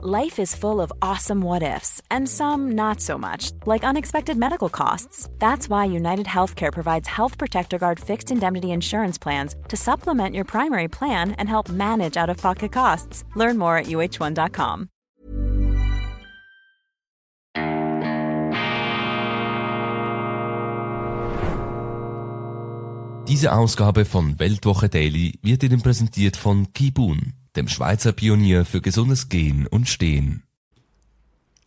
Life is full of awesome what ifs, and some not so much, like unexpected medical costs. That's why United Healthcare provides Health Protector Guard fixed indemnity insurance plans to supplement your primary plan and help manage out of pocket costs. Learn more at uh1.com. Diese Ausgabe von Weltwoche Daily wird Ihnen präsentiert von Kibun dem Schweizer Pionier für gesundes Gehen und Stehen.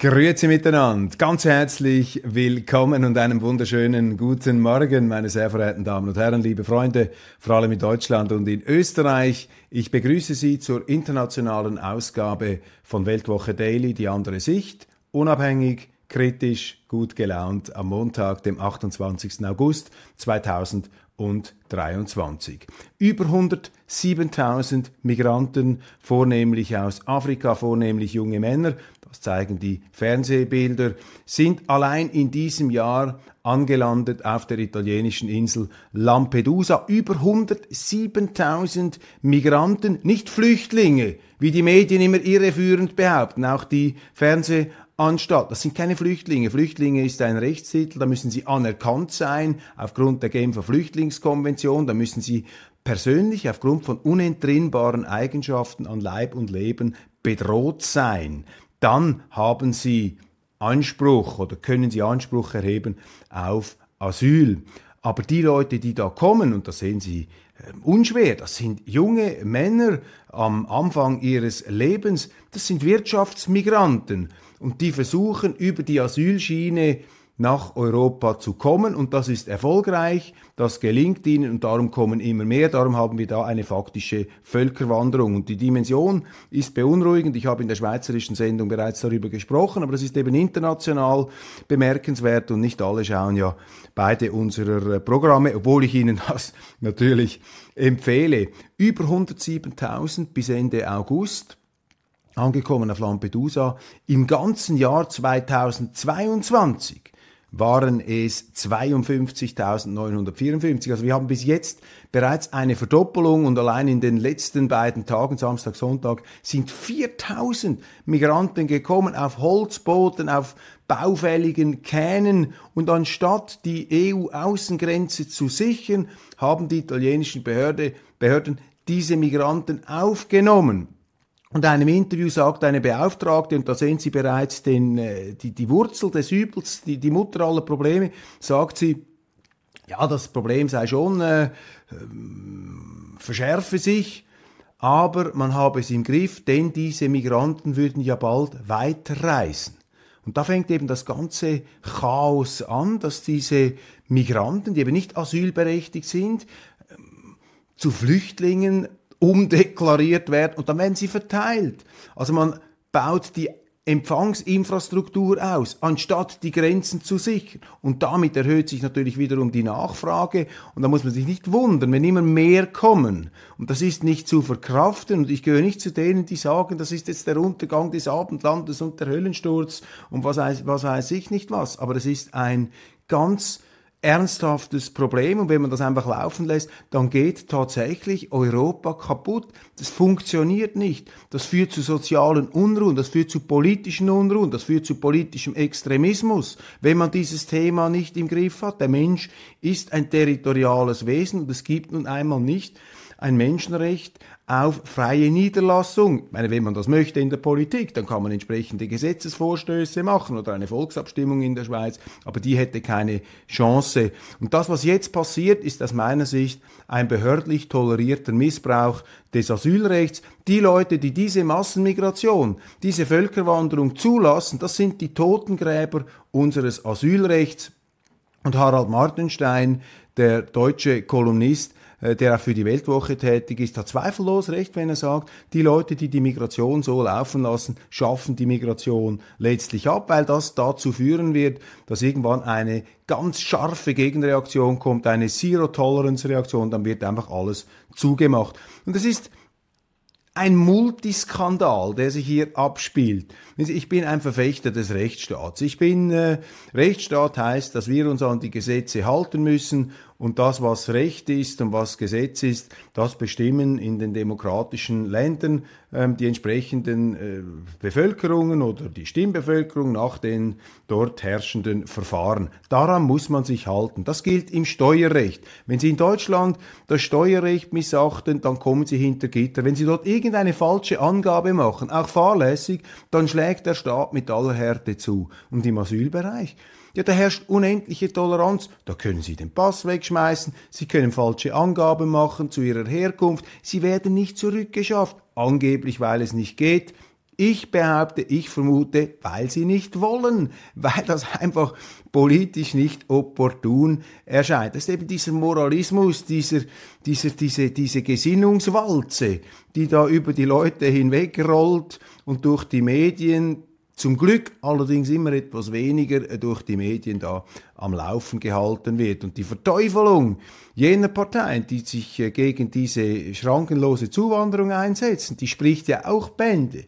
Grüezi miteinander, ganz herzlich willkommen und einen wunderschönen guten Morgen, meine sehr verehrten Damen und Herren, liebe Freunde, vor allem in Deutschland und in Österreich. Ich begrüße Sie zur internationalen Ausgabe von Weltwoche Daily, die andere Sicht, unabhängig, kritisch, gut gelaunt am Montag, dem 28. August 2020 und 23. Über 107.000 Migranten, vornehmlich aus Afrika, vornehmlich junge Männer, das zeigen die Fernsehbilder, sind allein in diesem Jahr angelandet auf der italienischen Insel Lampedusa. Über 107.000 Migranten, nicht Flüchtlinge, wie die Medien immer irreführend behaupten, auch die Fernseh anstatt. Das sind keine Flüchtlinge. Flüchtlinge ist ein Rechtstitel, da müssen sie anerkannt sein aufgrund der Genfer Flüchtlingskonvention, da müssen sie persönlich aufgrund von unentrinnbaren Eigenschaften an Leib und Leben bedroht sein. Dann haben sie Anspruch oder können sie Anspruch erheben auf Asyl. Aber die Leute, die da kommen, und das sehen Sie unschwer, das sind junge Männer am Anfang ihres Lebens, das sind Wirtschaftsmigranten. Und die versuchen über die Asylschiene nach Europa zu kommen. Und das ist erfolgreich, das gelingt ihnen. Und darum kommen immer mehr, darum haben wir da eine faktische Völkerwanderung. Und die Dimension ist beunruhigend. Ich habe in der schweizerischen Sendung bereits darüber gesprochen, aber das ist eben international bemerkenswert. Und nicht alle schauen ja beide unserer Programme, obwohl ich Ihnen das natürlich empfehle. Über 107.000 bis Ende August angekommen auf Lampedusa. Im ganzen Jahr 2022 waren es 52.954. Also wir haben bis jetzt bereits eine Verdoppelung und allein in den letzten beiden Tagen, Samstag, Sonntag, sind 4.000 Migranten gekommen auf Holzbooten, auf baufälligen Kähnen und anstatt die EU-Außengrenze zu sichern, haben die italienischen Behörde, Behörden diese Migranten aufgenommen. Und einem Interview sagt eine Beauftragte, und da sehen Sie bereits den, äh, die, die Wurzel des Übels, die, die Mutter aller Probleme, sagt sie, ja, das Problem sei schon, äh, äh, verschärfe sich, aber man habe es im Griff, denn diese Migranten würden ja bald weiterreisen. Und da fängt eben das ganze Chaos an, dass diese Migranten, die eben nicht asylberechtigt sind, ähm, zu Flüchtlingen umdeklariert werden und dann werden sie verteilt. Also man baut die Empfangsinfrastruktur aus, anstatt die Grenzen zu sichern. Und damit erhöht sich natürlich wiederum die Nachfrage. Und da muss man sich nicht wundern, wenn immer mehr kommen. Und das ist nicht zu verkraften. Und ich gehöre nicht zu denen, die sagen, das ist jetzt der Untergang des Abendlandes und der Höllensturz und was weiß, was weiß ich nicht was. Aber es ist ein ganz ernsthaftes Problem und wenn man das einfach laufen lässt, dann geht tatsächlich Europa kaputt. Das funktioniert nicht. Das führt zu sozialen Unruhen, das führt zu politischen Unruhen, das führt zu politischem Extremismus, wenn man dieses Thema nicht im Griff hat. Der Mensch ist ein territoriales Wesen und es gibt nun einmal nicht ein Menschenrecht auf freie Niederlassung. Ich meine, wenn man das möchte in der Politik, dann kann man entsprechende Gesetzesvorstöße machen oder eine Volksabstimmung in der Schweiz, aber die hätte keine Chance. Und das, was jetzt passiert, ist aus meiner Sicht ein behördlich tolerierter Missbrauch des Asylrechts. Die Leute, die diese Massenmigration, diese Völkerwanderung zulassen, das sind die Totengräber unseres Asylrechts. Und Harald Martenstein, der deutsche Kolumnist, der auch für die Weltwoche tätig ist, hat zweifellos recht, wenn er sagt, die Leute, die die Migration so laufen lassen, schaffen die Migration letztlich ab, weil das dazu führen wird, dass irgendwann eine ganz scharfe Gegenreaktion kommt, eine Zero-Tolerance-Reaktion, dann wird einfach alles zugemacht. Und das ist ein Multiskandal, der sich hier abspielt. Ich bin ein Verfechter des Rechtsstaats. Ich bin, äh, Rechtsstaat heißt, dass wir uns an die Gesetze halten müssen Und das, was Recht ist und was Gesetz ist, das bestimmen in den demokratischen Ländern ähm, die entsprechenden äh, Bevölkerungen oder die Stimmbevölkerung nach den dort herrschenden Verfahren. Daran muss man sich halten. Das gilt im Steuerrecht. Wenn Sie in Deutschland das Steuerrecht missachten, dann kommen Sie hinter Gitter. Wenn Sie dort irgendeine falsche Angabe machen, auch fahrlässig, dann schlägt der Staat mit aller Härte zu. Und im Asylbereich? Ja, da herrscht unendliche Toleranz. Da können Sie den Pass wegschmeißen, Sie können falsche Angaben machen zu Ihrer Herkunft, Sie werden nicht zurückgeschafft, angeblich weil es nicht geht. Ich behaupte, ich vermute, weil sie nicht wollen, weil das einfach politisch nicht opportun erscheint. Das ist eben dieser Moralismus, dieser, dieser, diese, diese Gesinnungswalze, die da über die Leute hinwegrollt und durch die Medien zum Glück allerdings immer etwas weniger äh, durch die Medien da am Laufen gehalten wird. Und die Verteufelung jener Parteien, die sich äh, gegen diese schrankenlose Zuwanderung einsetzen, die spricht ja auch Bände.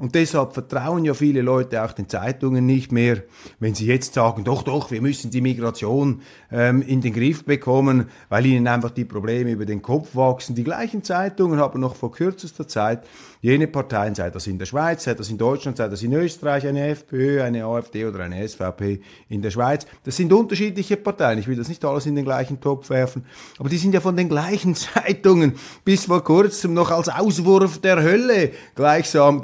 Und deshalb vertrauen ja viele Leute auch den Zeitungen nicht mehr, wenn sie jetzt sagen, doch, doch, wir müssen die Migration ähm, in den Griff bekommen, weil ihnen einfach die Probleme über den Kopf wachsen. Die gleichen Zeitungen haben noch vor kürzester Zeit jene Parteien, sei das in der Schweiz, sei das in Deutschland, sei das in Österreich, eine FPÖ, eine AfD oder eine SVP in der Schweiz. Das sind unterschiedliche Parteien. Ich will das nicht alles in den gleichen Topf werfen, aber die sind ja von den gleichen Zeitungen bis vor kurzem noch als Auswurf der Hölle gleichsam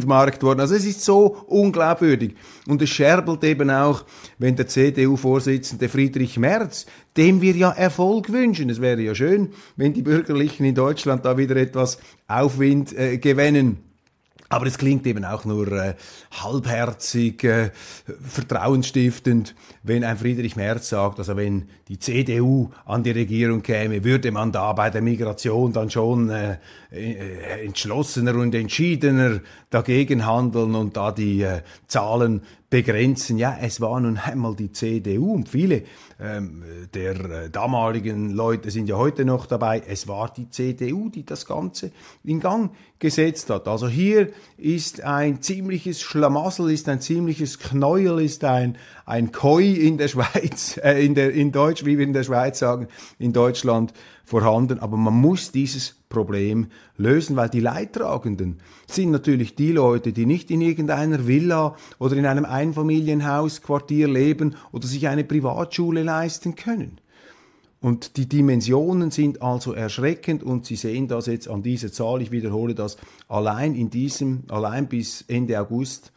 gebrandmarkt worden. Also es ist so unglaubwürdig. Und es scherbelt eben auch, wenn der CDU-Vorsitzende Friedrich Merz dem wir ja Erfolg wünschen. Es wäre ja schön, wenn die Bürgerlichen in Deutschland da wieder etwas Aufwind äh, gewinnen. Aber es klingt eben auch nur äh, halbherzig, äh, vertrauensstiftend, wenn ein Friedrich Merz sagt, also wenn die CDU an die Regierung käme, würde man da bei der Migration dann schon äh, äh entschlossener und entschiedener dagegen handeln und da die äh, Zahlen begrenzen. Ja, es war nun einmal die CDU und viele ähm, der äh, damaligen Leute sind ja heute noch dabei. Es war die CDU, die das Ganze in Gang gesetzt hat. Also hier ist ein ziemliches Schlamassel, ist ein ziemliches Knäuel, ist ein, ein Koi in der Schweiz, äh, in, der, in Deutsch, wie wir in der Schweiz sagen, in Deutschland vorhanden. Aber man muss dieses Problem lösen, weil die Leidtragenden sind natürlich die Leute, die nicht in irgendeiner Villa oder in einem Einfamilienhausquartier leben oder sich eine Privatschule leisten können. Und die Dimensionen sind also erschreckend und Sie sehen das jetzt an dieser Zahl. Ich wiederhole das allein in diesem, allein bis Ende August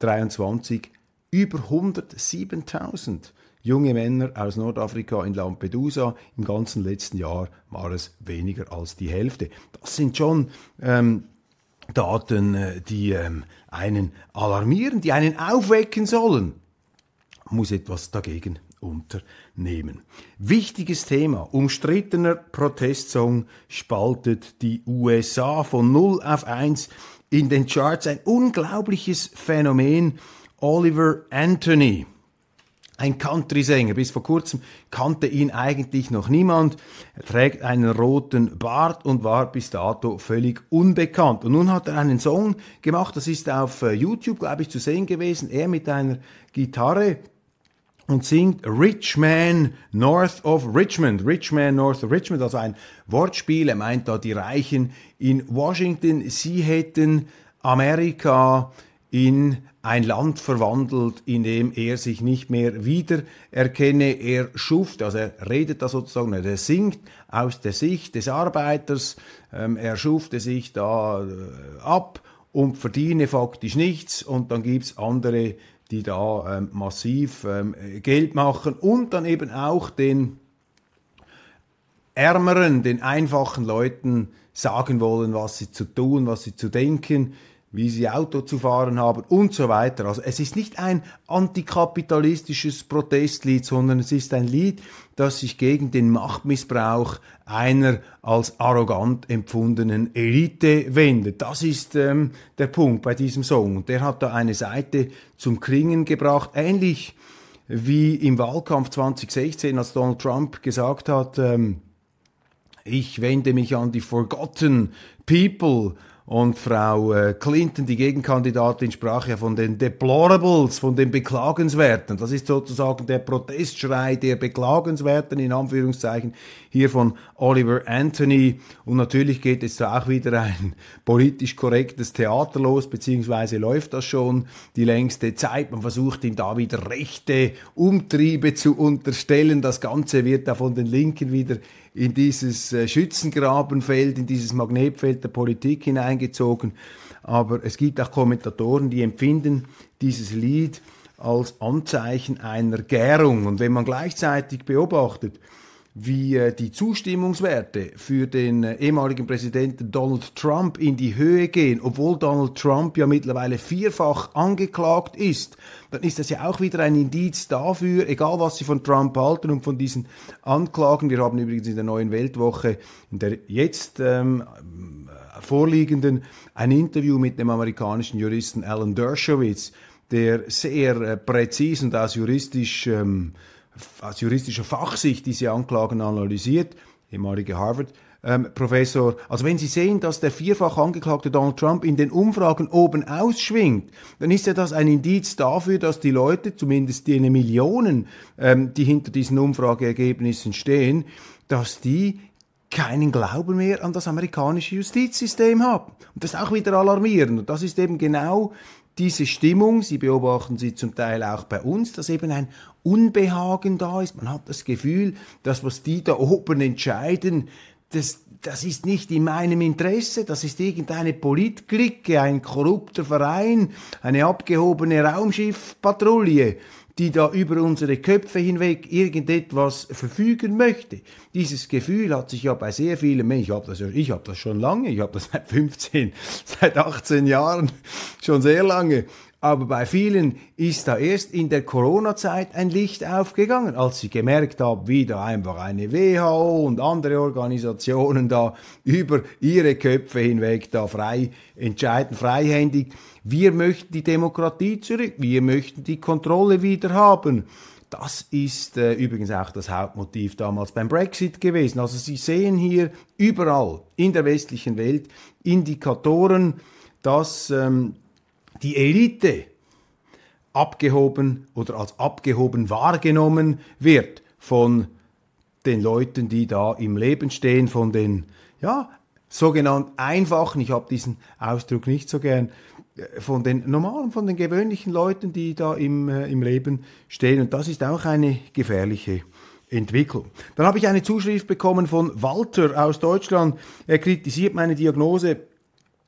23 über 107.000 junge Männer aus Nordafrika in Lampedusa. Im ganzen letzten Jahr war es weniger als die Hälfte. Das sind schon ähm, Daten, äh, die ähm, einen alarmieren, die einen aufwecken sollen. Muss etwas dagegen unternehmen. Wichtiges Thema. Umstrittener Protestsong spaltet die USA von 0 auf 1 in den Charts. Ein unglaubliches Phänomen. Oliver Anthony ein Country-Sänger. Bis vor kurzem kannte ihn eigentlich noch niemand. Er trägt einen roten Bart und war bis dato völlig unbekannt. Und nun hat er einen Song gemacht, das ist auf äh, YouTube, glaube ich, zu sehen gewesen. Er mit einer Gitarre und singt Rich Man North of Richmond. Rich Man North of Richmond, also ein Wortspiel. Er meint da die Reichen in Washington. Sie hätten Amerika in ein Land verwandelt, in dem er sich nicht mehr wiedererkenne. Er schuft, also er redet da sozusagen, er singt aus der Sicht des Arbeiters, ähm, er schufte sich da äh, ab und verdiene faktisch nichts und dann gibt's andere, die da ähm, massiv ähm, Geld machen und dann eben auch den Ärmeren, den einfachen Leuten sagen wollen, was sie zu tun, was sie zu denken wie sie Auto zu fahren haben und so weiter. Also es ist nicht ein antikapitalistisches Protestlied, sondern es ist ein Lied, das sich gegen den Machtmissbrauch einer als arrogant empfundenen Elite wendet. Das ist ähm, der Punkt bei diesem Song. Und der hat da eine Seite zum Klingen gebracht, ähnlich wie im Wahlkampf 2016, als Donald Trump gesagt hat, ähm, ich wende mich an die Forgotten People Und Frau äh, Clinton, die Gegenkandidatin, sprach ja von den Deplorables, von den Beklagenswerten. Das ist sozusagen der Protestschrei der Beklagenswerten in Anführungszeichen hier von Oliver Anthony. Und natürlich geht es da auch wieder ein politisch korrektes Theater los, beziehungsweise läuft das schon die längste Zeit. Man versucht ihm da wieder rechte Umtriebe zu unterstellen. Das Ganze wird da von den Linken wieder in dieses äh, Schützengrabenfeld, in dieses Magnetfeld der Politik hineingezogen. Aber es gibt auch Kommentatoren, die empfinden dieses Lied als Anzeichen einer Gärung. Und wenn man gleichzeitig beobachtet, wie äh, die Zustimmungswerte für den äh, ehemaligen Präsidenten Donald Trump in die Höhe gehen, obwohl Donald Trump ja mittlerweile vierfach angeklagt ist, dann ist das ja auch wieder ein Indiz dafür, egal was Sie von Trump halten und von diesen Anklagen. Wir haben übrigens in der neuen Weltwoche, in der jetzt ähm, vorliegenden, ein Interview mit dem amerikanischen Juristen Alan Dershowitz, der sehr äh, präzis und aus juristisch ähm, aus juristischer Fachsicht diese Anklagen analysiert, ehemalige Harvard. Ähm, Professor, also wenn Sie sehen, dass der vierfach angeklagte Donald Trump in den Umfragen oben ausschwingt, dann ist ja das ein Indiz dafür, dass die Leute, zumindest die Millionen, ähm, die hinter diesen Umfrageergebnissen stehen, dass die keinen Glauben mehr an das amerikanische Justizsystem haben. Und das ist auch wieder alarmierend. Und das ist eben genau diese Stimmung, Sie beobachten sie zum Teil auch bei uns, dass eben ein Unbehagen da ist. Man hat das Gefühl, dass was die da oben entscheiden, das, das ist nicht in meinem Interesse, das ist irgendeine Politklicke, ein korrupter Verein, eine abgehobene Raumschiffpatrouille die da über unsere Köpfe hinweg irgendetwas verfügen möchte. Dieses Gefühl hat sich ja bei sehr vielen Menschen, ich habe das, ich hab das schon lange, ich habe das seit 15, seit 18 Jahren, schon sehr lange, aber bei vielen ist da erst in der Corona-Zeit ein Licht aufgegangen, als sie gemerkt haben, wie da einfach eine WHO und andere Organisationen da über ihre Köpfe hinweg da frei entscheiden, freihändig. Wir möchten die Demokratie zurück, wir möchten die Kontrolle wieder haben. Das ist äh, übrigens auch das Hauptmotiv damals beim Brexit gewesen. Also Sie sehen hier überall in der westlichen Welt Indikatoren, dass ähm, die Elite abgehoben oder als abgehoben wahrgenommen wird von den Leuten, die da im Leben stehen, von den ja, sogenannten einfachen, ich habe diesen Ausdruck nicht so gern, äh, von den normalen, von den gewöhnlichen Leuten, die da im, äh, im Leben stehen. Und das ist auch eine gefährliche Entwicklung. Dann habe ich eine Zuschrift bekommen von Walter aus Deutschland. Er kritisiert meine Diagnose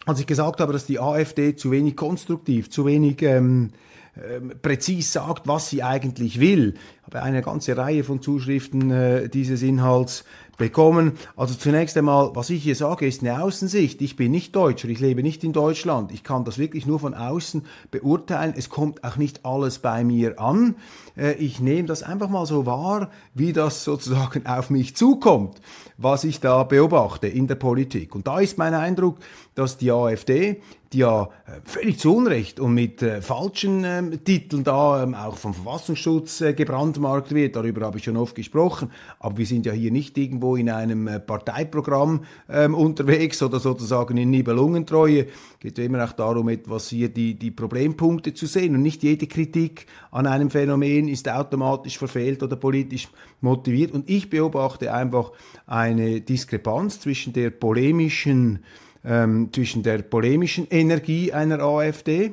als ich gesagt habe, dass die AfD zu wenig konstruktiv, zu wenig ähm, ähm, präzis sagt, was sie eigentlich will. Habe eine ganze Reihe von Zuschriften äh, dieses Inhalts bekommen. Also zunächst einmal, was ich hier sage, ist eine Außensicht. Ich bin nicht Deutscher, ich lebe nicht in Deutschland. Ich kann das wirklich nur von außen beurteilen. Es kommt auch nicht alles bei mir an. Äh, ich nehme das einfach mal so wahr, wie das sozusagen auf mich zukommt, was ich da beobachte in der Politik. Und da ist mein Eindruck, dass die AfD ja äh, völlig zu Unrecht und mit äh, falschen ähm, Titeln da ähm, auch vom Verfassungsschutz äh, gebrandmarkt wird. Darüber habe ich schon oft gesprochen. Aber wir sind ja hier nicht irgendwo in einem äh, Parteiprogramm ähm, unterwegs oder sozusagen in Nibelungentreue. Geht immer auch darum, etwas hier die, die Problempunkte zu sehen. Und nicht jede Kritik an einem Phänomen ist automatisch verfehlt oder politisch motiviert. Und ich beobachte einfach eine Diskrepanz zwischen der polemischen ähm, zwischen der polemischen Energie einer AfD,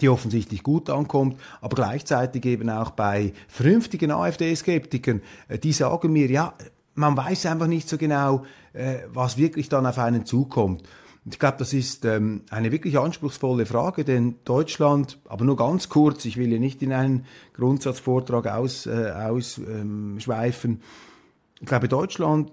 die offensichtlich gut ankommt, aber gleichzeitig eben auch bei vernünftigen AfD-Skeptikern, äh, die sagen mir, ja, man weiß einfach nicht so genau, äh, was wirklich dann auf einen zukommt. Ich glaube, das ist ähm, eine wirklich anspruchsvolle Frage, denn Deutschland, aber nur ganz kurz, ich will hier nicht in einen Grundsatzvortrag ausschweifen, äh, aus, ähm, ich glaube, Deutschland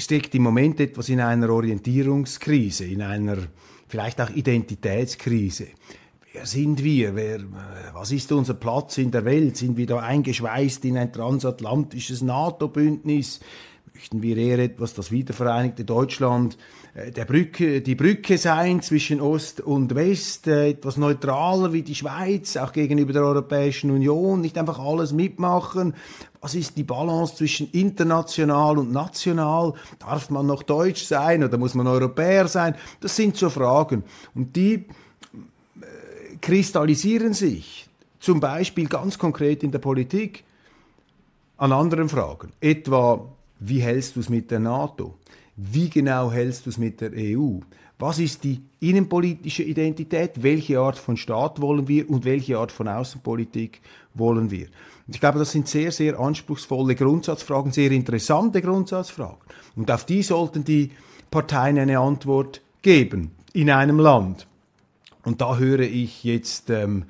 steckt im Moment etwas in einer Orientierungskrise, in einer vielleicht auch Identitätskrise. Wer sind wir? Wer, was ist unser Platz in der Welt? Sind wir da eingeschweißt in ein transatlantisches NATO-Bündnis? Möchten wir eher etwas das wiedervereinigte Deutschland der Brücke, die Brücke sein zwischen Ost und West, äh, etwas neutraler wie die Schweiz, auch gegenüber der Europäischen Union, nicht einfach alles mitmachen. Was ist die Balance zwischen international und national? Darf man noch Deutsch sein oder muss man Europäer sein? Das sind so Fragen. Und die äh, kristallisieren sich zum Beispiel ganz konkret in der Politik an anderen Fragen. Etwa, wie hältst du es mit der NATO? Wie genau hältst du es mit der EU? Was ist die innenpolitische Identität? Welche Art von Staat wollen wir und welche Art von Außenpolitik wollen wir? Und ich glaube, das sind sehr, sehr anspruchsvolle Grundsatzfragen, sehr interessante Grundsatzfragen. Und auf die sollten die Parteien eine Antwort geben in einem Land. Und da höre ich jetzt ähm,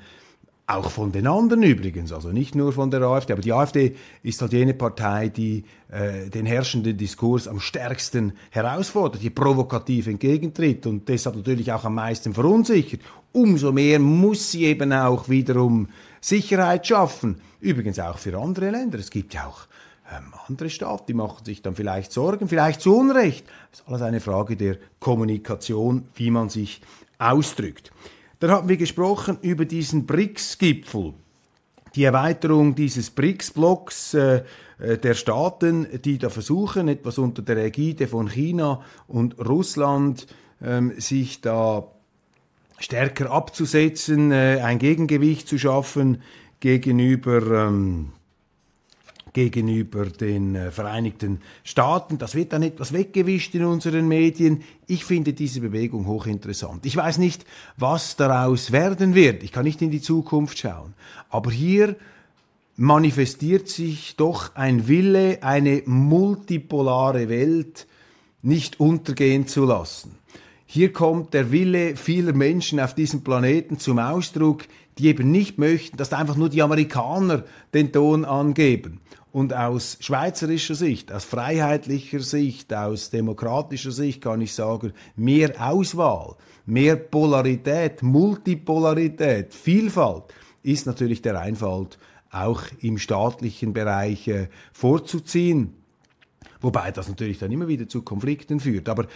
auch von den anderen übrigens, also nicht nur von der AfD, aber die AfD ist halt jene Partei, die äh, den herrschenden Diskurs am stärksten herausfordert, die provokativ entgegentritt und deshalb natürlich auch am meisten verunsichert. Umso mehr muss sie eben auch wiederum Sicherheit schaffen, übrigens auch für andere Länder. Es gibt ja auch ähm, andere Staaten, die machen sich dann vielleicht Sorgen, vielleicht zu Unrecht. Das ist alles eine Frage der Kommunikation, wie man sich ausdrückt. Dann haben wir gesprochen über diesen BRICS-Gipfel, die Erweiterung dieses BRICS-Blocks äh, äh, der Staaten, die da versuchen, etwas unter der Ägide von China und Russland ähm, sich da stärker abzusetzen, äh, ein Gegengewicht zu schaffen gegenüber ähm, gegenüber den äh, Vereinigten Staaten. Das wird dann etwas weggewischt in unseren Medien. Ich finde diese Bewegung hochinteressant. Ich weiß nicht, was daraus werden wird. Ich kann nicht in die Zukunft schauen. Aber hier manifestiert sich doch ein Wille, eine multipolare Welt nicht untergehen zu lassen. Hier kommt der Wille vieler Menschen auf diesem Planeten zum Ausdruck, die eben nicht möchten, dass einfach nur die Amerikaner den Ton angeben. Und aus schweizerischer Sicht, aus freiheitlicher Sicht, aus demokratischer Sicht kann ich sagen, mehr Auswahl, mehr Polarität, Multipolarität, Vielfalt ist natürlich der Einfalt auch im staatlichen Bereich äh, vorzuziehen. Wobei das natürlich dann immer wieder zu Konflikten führt. Aber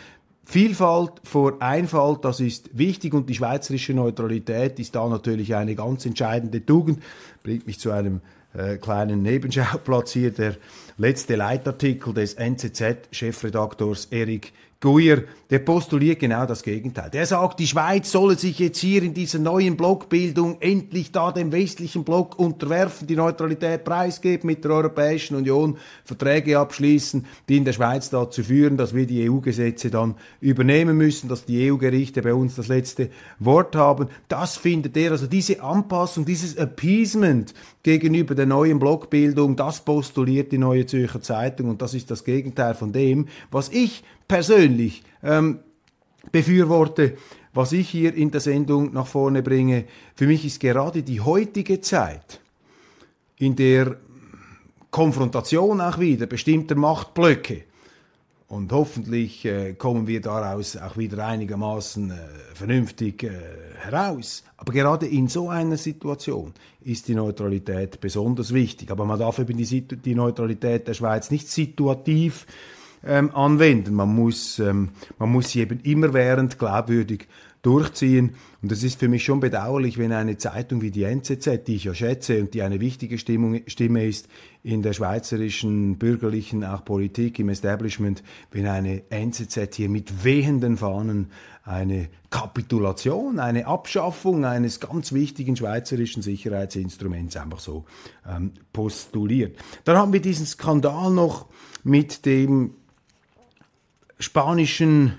Vielfalt vor Einfalt, das ist wichtig und die schweizerische Neutralität ist da natürlich eine ganz entscheidende Tugend. Bringt mich zu einem äh, kleinen Nebenschauplatz hier, der letzte Leitartikel des NZZ-Chefredaktors Erik Guyer, der postuliert genau das Gegenteil. Der sagt, die Schweiz solle sich jetzt hier in dieser neuen Blockbildung endlich da dem westlichen Block unterwerfen, die Neutralität preisgeben, mit der Europäischen Union Verträge abschließen, die in der Schweiz dazu führen, dass wir die EU-Gesetze dann übernehmen müssen, dass die EU-Gerichte bei uns das letzte Wort haben. Das findet er, also diese Anpassung, dieses Appeasement gegenüber der neuen Blockbildung, das postuliert die Neue Zürcher Zeitung und das ist das Gegenteil von dem, was ich persönlich ähm, befürworte, was ich hier in der Sendung nach vorne bringe. Für mich ist gerade die heutige Zeit, in der Konfrontation auch wieder bestimmter Machtblöcke und hoffentlich äh, kommen wir daraus auch wieder einigermaßen äh, vernünftig äh, heraus. Aber gerade in so einer Situation ist die Neutralität besonders wichtig. Aber man darf eben die, die Neutralität der Schweiz nicht situativ ähm, anwenden. Man muss, ähm, man muss sie eben immerwährend glaubwürdig durchziehen. Und es ist für mich schon bedauerlich, wenn eine Zeitung wie die NZZ, die ich ja schätze und die eine wichtige Stimmung, Stimme ist in der schweizerischen bürgerlichen auch Politik im Establishment, wenn eine NZZ hier mit wehenden Fahnen eine Kapitulation, eine Abschaffung eines ganz wichtigen schweizerischen Sicherheitsinstruments einfach so ähm, postuliert. Dann haben wir diesen Skandal noch mit dem spanischen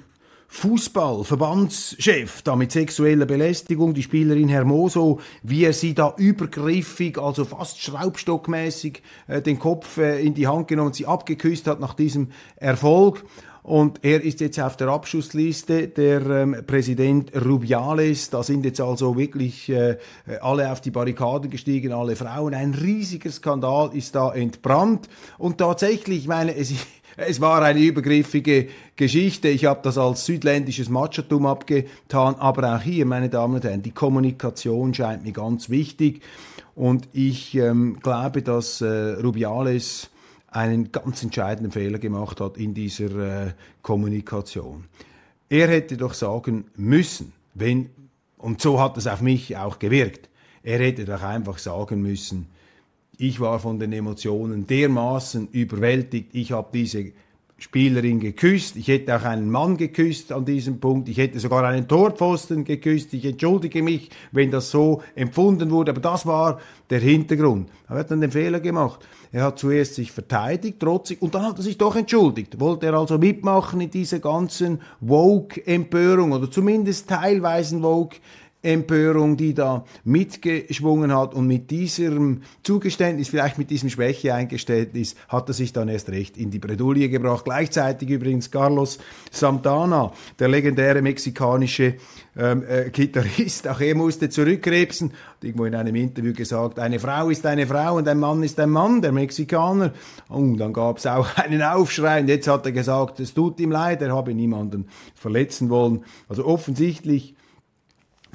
Fußballverbandschef da mit sexueller Belästigung, die Spielerin Hermoso, wie er sie da übergriffig, also fast schraubstockmäßig äh, den Kopf äh, in die Hand genommen, sie abgeküsst hat nach diesem Erfolg. Und er ist jetzt auf der Abschussliste, der ähm, Präsident Rubiales. Da sind jetzt also wirklich äh, alle auf die Barrikaden gestiegen, alle Frauen. Ein riesiger Skandal ist da entbrannt. Und tatsächlich, ich meine, es ist es war eine übergriffige Geschichte. Ich habe das als südländisches Machotum abgetan. Aber auch hier, meine Damen und Herren, die Kommunikation scheint mir ganz wichtig. Und ich ähm, glaube, dass äh, Rubiales einen ganz entscheidenden Fehler gemacht hat in dieser äh, Kommunikation. Er hätte doch sagen müssen, wenn, und so hat es auf mich auch gewirkt, er hätte doch einfach sagen müssen, ich war von den Emotionen dermaßen überwältigt. Ich habe diese Spielerin geküsst. Ich hätte auch einen Mann geküsst an diesem Punkt. Ich hätte sogar einen Torpfosten geküsst. Ich entschuldige mich, wenn das so empfunden wurde. Aber das war der Hintergrund. Er hat dann den Fehler gemacht. Er hat zuerst sich verteidigt, trotzig, und dann hat er sich doch entschuldigt. Wollte er also mitmachen in dieser ganzen Woke-Empörung oder zumindest teilweise Woke Empörung, die da mitgeschwungen hat. Und mit diesem Zugeständnis, vielleicht mit diesem Schwäche-Eingeständnis, hat er sich dann erst recht in die Bredouille gebracht. Gleichzeitig übrigens Carlos Santana, der legendäre mexikanische ähm, äh, Gitarrist, auch er musste zurückkrebsen, hat irgendwo in einem Interview gesagt, eine Frau ist eine Frau und ein Mann ist ein Mann, der Mexikaner. Und dann gab es auch einen Aufschrei und jetzt hat er gesagt, es tut ihm leid, er habe niemanden verletzen wollen. Also offensichtlich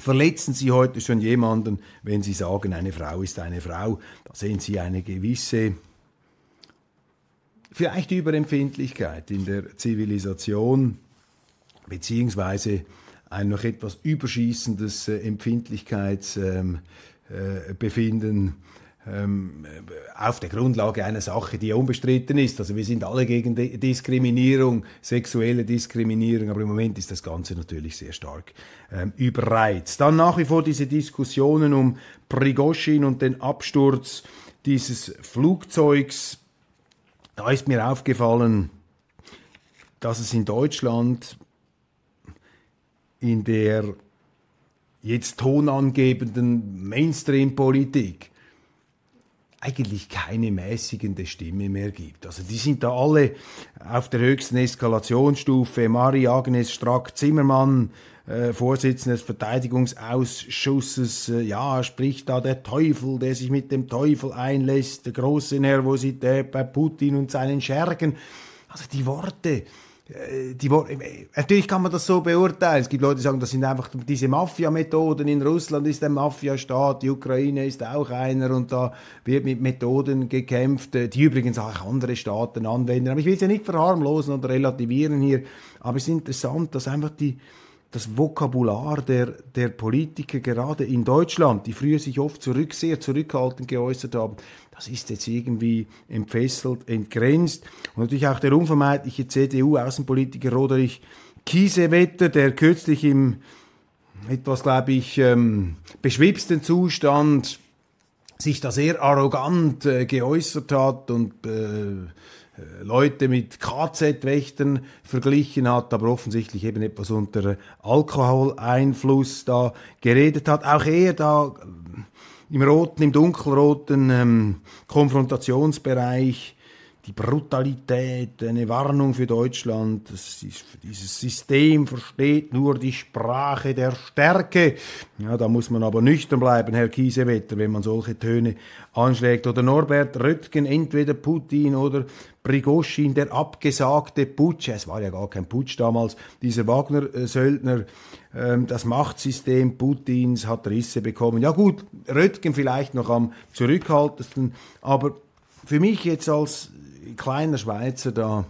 Verletzen Sie heute schon jemanden, wenn Sie sagen, eine Frau ist eine Frau? Da sehen Sie eine gewisse, vielleicht Überempfindlichkeit in der Zivilisation, beziehungsweise ein noch etwas überschießendes äh, Empfindlichkeitsbefinden. Ähm, ähm, auf der Grundlage einer Sache, die unbestritten ist. Also wir sind alle gegen Diskriminierung, sexuelle Diskriminierung, aber im Moment ist das Ganze natürlich sehr stark ähm, überreizt. Dann nach wie vor diese Diskussionen um Prigoshin und den Absturz dieses Flugzeugs. Da ist mir aufgefallen, dass es in Deutschland in der jetzt tonangebenden Mainstream-Politik eigentlich keine mäßigende Stimme mehr gibt. Also die sind da alle auf der höchsten Eskalationsstufe. Marie-Agnes Strack-Zimmermann, äh, Vorsitzender des Verteidigungsausschusses, äh, ja, spricht da der Teufel, der sich mit dem Teufel einlässt, große Nervosität bei Putin und seinen Schergen. Also die Worte, die, äh, natürlich kann man das so beurteilen. Es gibt Leute, die sagen, das sind einfach diese Mafia-Methoden. In Russland ist ein Mafia-Staat, die Ukraine ist auch einer und da wird mit Methoden gekämpft, äh, die übrigens auch andere Staaten anwenden. Aber ich will es ja nicht verharmlosen oder relativieren hier. Aber es ist interessant, dass einfach die, das Vokabular der, der Politiker gerade in Deutschland, die früher sich oft zurück, sehr zurückhaltend geäußert haben, das ist jetzt irgendwie entfesselt, entgrenzt. Und natürlich auch der unvermeidliche CDU-Außenpolitiker Roderich Kiesewetter, der kürzlich im etwas, glaube ich, ähm, beschwipsten Zustand sich da sehr arrogant äh, geäußert hat und äh, Leute mit KZ-Wächtern verglichen hat, aber offensichtlich eben etwas unter Alkoholeinfluss da geredet hat. Auch er da äh, im roten, im dunkelroten ähm, Konfrontationsbereich die Brutalität, eine Warnung für Deutschland. Ist, dieses System versteht nur die Sprache der Stärke. Ja, da muss man aber nüchtern bleiben, Herr Kiesewetter, wenn man solche Töne anschlägt. Oder Norbert Röttgen, entweder Putin oder Prigoschin, der abgesagte Putsch. Es war ja gar kein Putsch damals. Dieser Wagner-Söldner, ähm, das Machtsystem Putins hat Risse bekommen. Ja gut, Röttgen vielleicht noch am zurückhaltendsten, aber für mich jetzt als kleiner Schweizer da,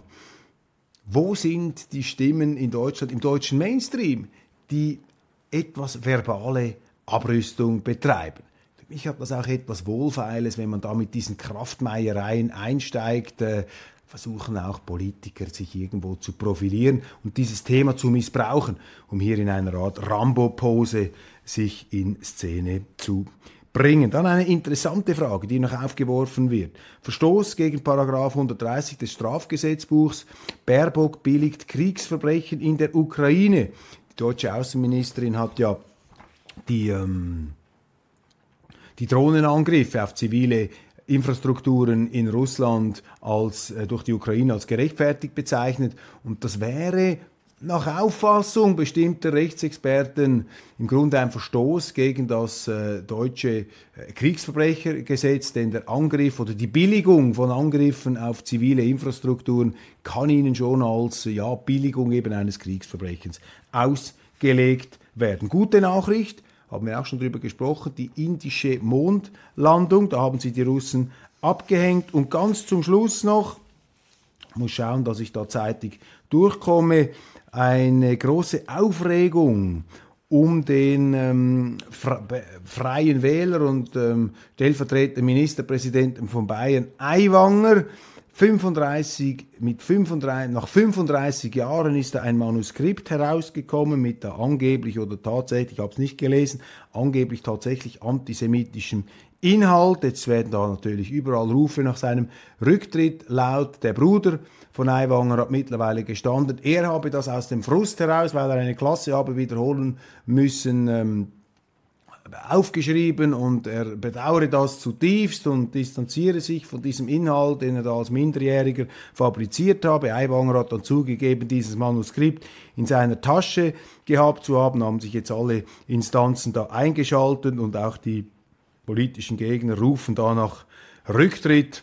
wo sind die Stimmen in Deutschland, im deutschen Mainstream, die etwas verbale Abrüstung betreiben? Für mich hat das auch etwas Wohlfeiles, wenn man da mit diesen Kraftmeiereien einsteigt. Äh, versuchen auch Politiker sich irgendwo zu profilieren und dieses Thema zu missbrauchen, um hier in einer Art Rambo-Pose sich in Szene zu bringen. Dann eine interessante Frage, die noch aufgeworfen wird. Verstoß gegen Paragraph 130 des Strafgesetzbuchs. Baerbock billigt Kriegsverbrechen in der Ukraine. Die deutsche Außenministerin hat ja die, ähm, die Drohnenangriffe auf zivile Infrastrukturen in Russland als äh, durch die Ukraine als gerechtfertigt bezeichnet und das wäre nach Auffassung bestimmter Rechtsexperten im Grunde ein Verstoß gegen das äh, deutsche äh, Kriegsverbrechergesetz, denn der Angriff oder die Billigung von Angriffen auf zivile Infrastrukturen kann ihnen schon als ja, Billigung eben eines Kriegsverbrechens ausgelegt werden. Gute Nachricht, haben wir auch schon darüber gesprochen, die indische Mondlandung, da haben sie die Russen abgehängt und ganz zum Schluss noch, muss schauen, dass ich da zeitig durchkomme, eine große Aufregung um den ähm, freien Wähler und ähm, stellvertretenden Ministerpräsidenten von Bayern, Aiwanger. 35, mit 35, nach 35 Jahren ist da ein Manuskript herausgekommen mit der angeblich oder tatsächlich, ich habe es nicht gelesen, angeblich tatsächlich antisemitischen Inhalt. Jetzt werden da natürlich überall Rufe nach seinem Rücktritt laut. Der Bruder von Aiwanger hat mittlerweile gestanden, er habe das aus dem Frust heraus, weil er eine Klasse habe wiederholen müssen, ähm, aufgeschrieben und er bedauere das zutiefst und distanziere sich von diesem Inhalt, den er da als Minderjähriger fabriziert habe. Aiwanger hat dann zugegeben, dieses Manuskript in seiner Tasche gehabt zu haben, haben sich jetzt alle Instanzen da eingeschaltet und auch die politischen Gegner rufen da nach Rücktritt.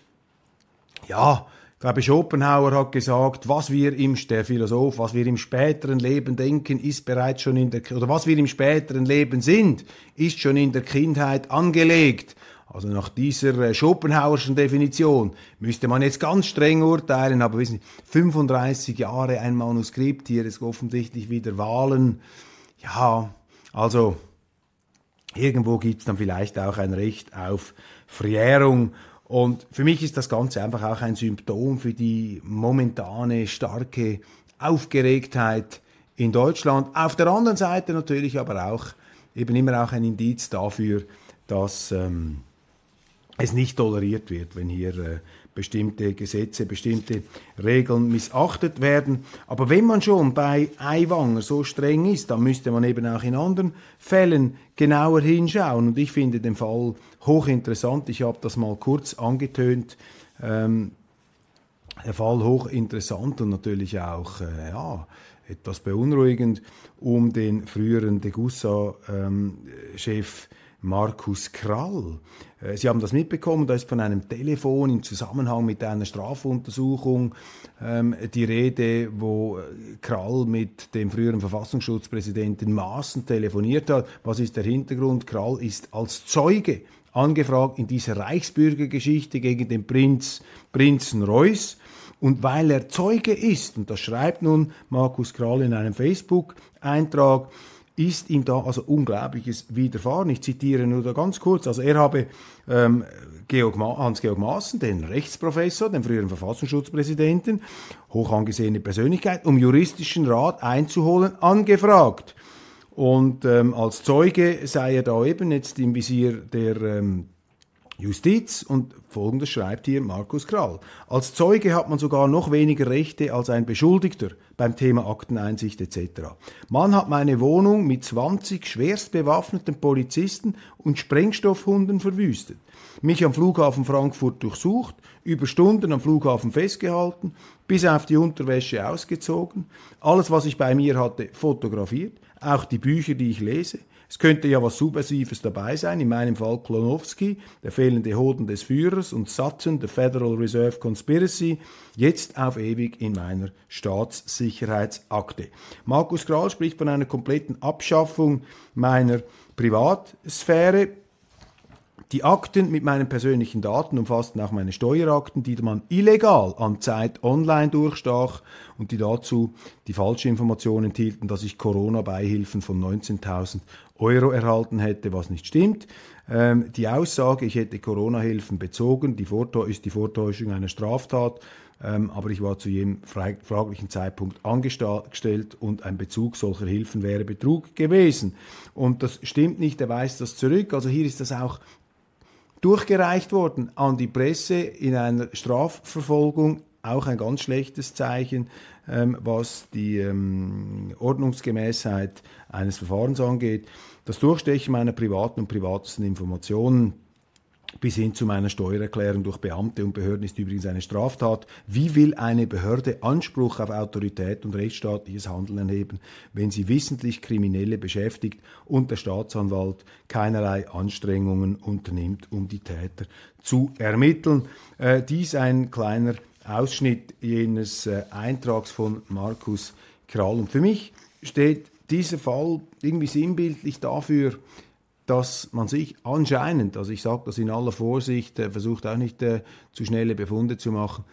Ja, ich glaube, Schopenhauer hat gesagt, was wir im, der Philosoph, was wir im späteren Leben denken, ist bereits schon in der, oder was wir im späteren Leben sind, ist schon in der Kindheit angelegt. Also nach dieser äh, Schopenhauerschen Definition müsste man jetzt ganz streng urteilen, aber wissen Sie, 35 Jahre ein Manuskript, hier ist offensichtlich wieder Wahlen. Ja, also irgendwo gibt es dann vielleicht auch ein Recht auf Verjährung und für mich ist das Ganze einfach auch ein Symptom für die momentane starke Aufgeregtheit in Deutschland. Auf der anderen Seite natürlich aber auch eben immer auch ein Indiz dafür, dass ähm, es nicht toleriert wird, wenn hier äh, bestimmte Gesetze, bestimmte Regeln missachtet werden. Aber wenn man schon bei Eiwanger so streng ist, dann müsste man eben auch in anderen Fällen genauer hinschauen. Und ich finde den Fall hochinteressant. Ich habe das mal kurz angetönt. Ähm, der Fall hochinteressant und natürlich auch äh, ja, etwas beunruhigend um den früheren Degussa-Chef ähm, Markus Krall. Äh, Sie haben das mitbekommen, da ist von einem Telefon im Zusammenhang mit einer Strafuntersuchung ähm, die Rede, wo äh, Krall mit dem früheren Verfassungsschutzpräsidenten Maaßen telefoniert hat. Was ist der Hintergrund? Krall ist als Zeuge angefragt in dieser Reichsbürgergeschichte gegen den Prinz, Prinzen Reuß. Und weil er Zeuge ist, und das schreibt nun Markus Krall in einem Facebook-Eintrag, ist ihm da also Unglaubliches widerfahren. Ich zitiere nur da ganz kurz. Also er habe ähm, Hans-Georg Maaßen, den Rechtsprofessor, den früheren Verfassungsschutzpräsidenten, hoch angesehene Persönlichkeit, um juristischen Rat einzuholen, angefragt. Und ähm, als Zeuge sei er da eben jetzt im Visier der ähm, Justiz und folgendes schreibt hier Markus Krall. Als Zeuge hat man sogar noch weniger Rechte als ein Beschuldigter beim Thema Akteneinsicht etc. Man hat meine Wohnung mit 20 schwerst bewaffneten Polizisten und Sprengstoffhunden verwüstet, mich am Flughafen Frankfurt durchsucht, über Stunden am Flughafen festgehalten, bis auf die Unterwäsche ausgezogen, alles, was ich bei mir hatte, fotografiert, auch die Bücher, die ich lese, es könnte ja was Subversives dabei sein, in meinem Fall Klonowski, der fehlende Hoden des Führers und Sutton, der Federal Reserve Conspiracy, jetzt auf ewig in meiner Staatssicherheitsakte. Markus Grahl spricht von einer kompletten Abschaffung meiner Privatsphäre. Die Akten mit meinen persönlichen Daten umfassten auch meine Steuerakten, die man illegal an Zeit online durchstach und die dazu die falsche Information enthielten, dass ich Corona-Beihilfen von 19.000 Euro erhalten hätte, was nicht stimmt. Ähm, die Aussage, ich hätte Corona-Hilfen bezogen, die ist die Vortäuschung einer Straftat. Ähm, aber ich war zu jedem fraglichen Zeitpunkt angestellt und ein Bezug solcher Hilfen wäre Betrug gewesen. Und das stimmt nicht, er weist das zurück. Also hier ist das auch durchgereicht worden an die Presse in einer Strafverfolgung. Auch ein ganz schlechtes Zeichen, ähm, was die ähm, Ordnungsgemäßheit eines Verfahrens angeht. Das Durchstechen meiner privaten und privatesten Informationen bis hin zu meiner Steuererklärung durch Beamte und Behörden ist übrigens eine Straftat. Wie will eine Behörde Anspruch auf Autorität und rechtsstaatliches Handeln erheben, wenn sie wissentlich Kriminelle beschäftigt und der Staatsanwalt keinerlei Anstrengungen unternimmt, um die Täter zu ermitteln? Äh, dies ein kleiner Ausschnitt jenes äh, Eintrags von Markus Krall. Und für mich steht dieser Fall irgendwie sinnbildlich dafür, dass man sich anscheinend, also ich sage das in aller Vorsicht, äh, versucht auch nicht äh, zu schnelle Befunde zu machen,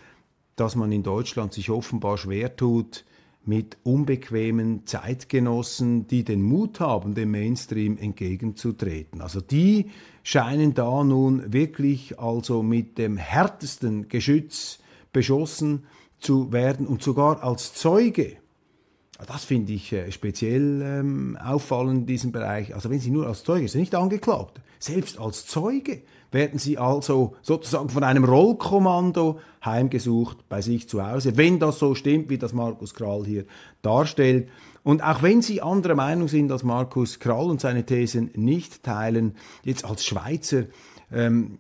dass man in Deutschland sich offenbar schwer tut mit unbequemen Zeitgenossen, die den Mut haben, dem Mainstream entgegenzutreten. Also die scheinen da nun wirklich also mit dem härtesten Geschütz beschossen zu werden und sogar als Zeuge das finde ich äh, speziell ähm, auffallend in diesem Bereich. Also wenn Sie nur als Zeuge sind, nicht angeklagt, selbst als Zeuge werden Sie also sozusagen von einem Rollkommando heimgesucht bei sich zu Hause, wenn das so stimmt, wie das Markus Krall hier darstellt. Und auch wenn Sie anderer Meinung sind als Markus Krall und seine Thesen nicht teilen, jetzt als Schweizer ähm,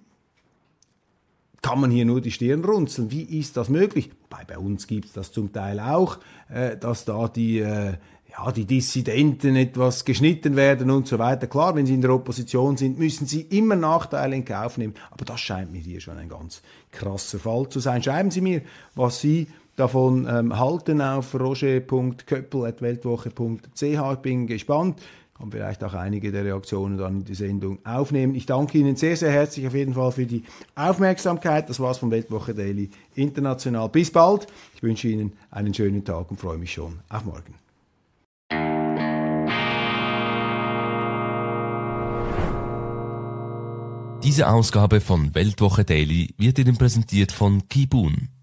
kann man hier nur die Stirn runzeln. Wie ist das möglich? Wobei bei uns gibt es das zum Teil auch, äh, dass da die, äh, ja, die Dissidenten etwas geschnitten werden und so weiter. Klar, wenn sie in der Opposition sind, müssen sie immer Nachteile in Kauf nehmen. Aber das scheint mir hier schon ein ganz krasser Fall zu sein. Schreiben Sie mir, was Sie davon ähm, halten auf roger.köppel.weltwoche.ch. Ich bin gespannt kann vielleicht auch einige der Reaktionen dann in die Sendung aufnehmen. Ich danke Ihnen sehr, sehr herzlich auf jeden Fall für die Aufmerksamkeit. Das war's von Weltwoche Daily International. Bis bald. Ich wünsche Ihnen einen schönen Tag und freue mich schon auf morgen. Diese Ausgabe von Weltwoche Daily wird Ihnen präsentiert von Kibun,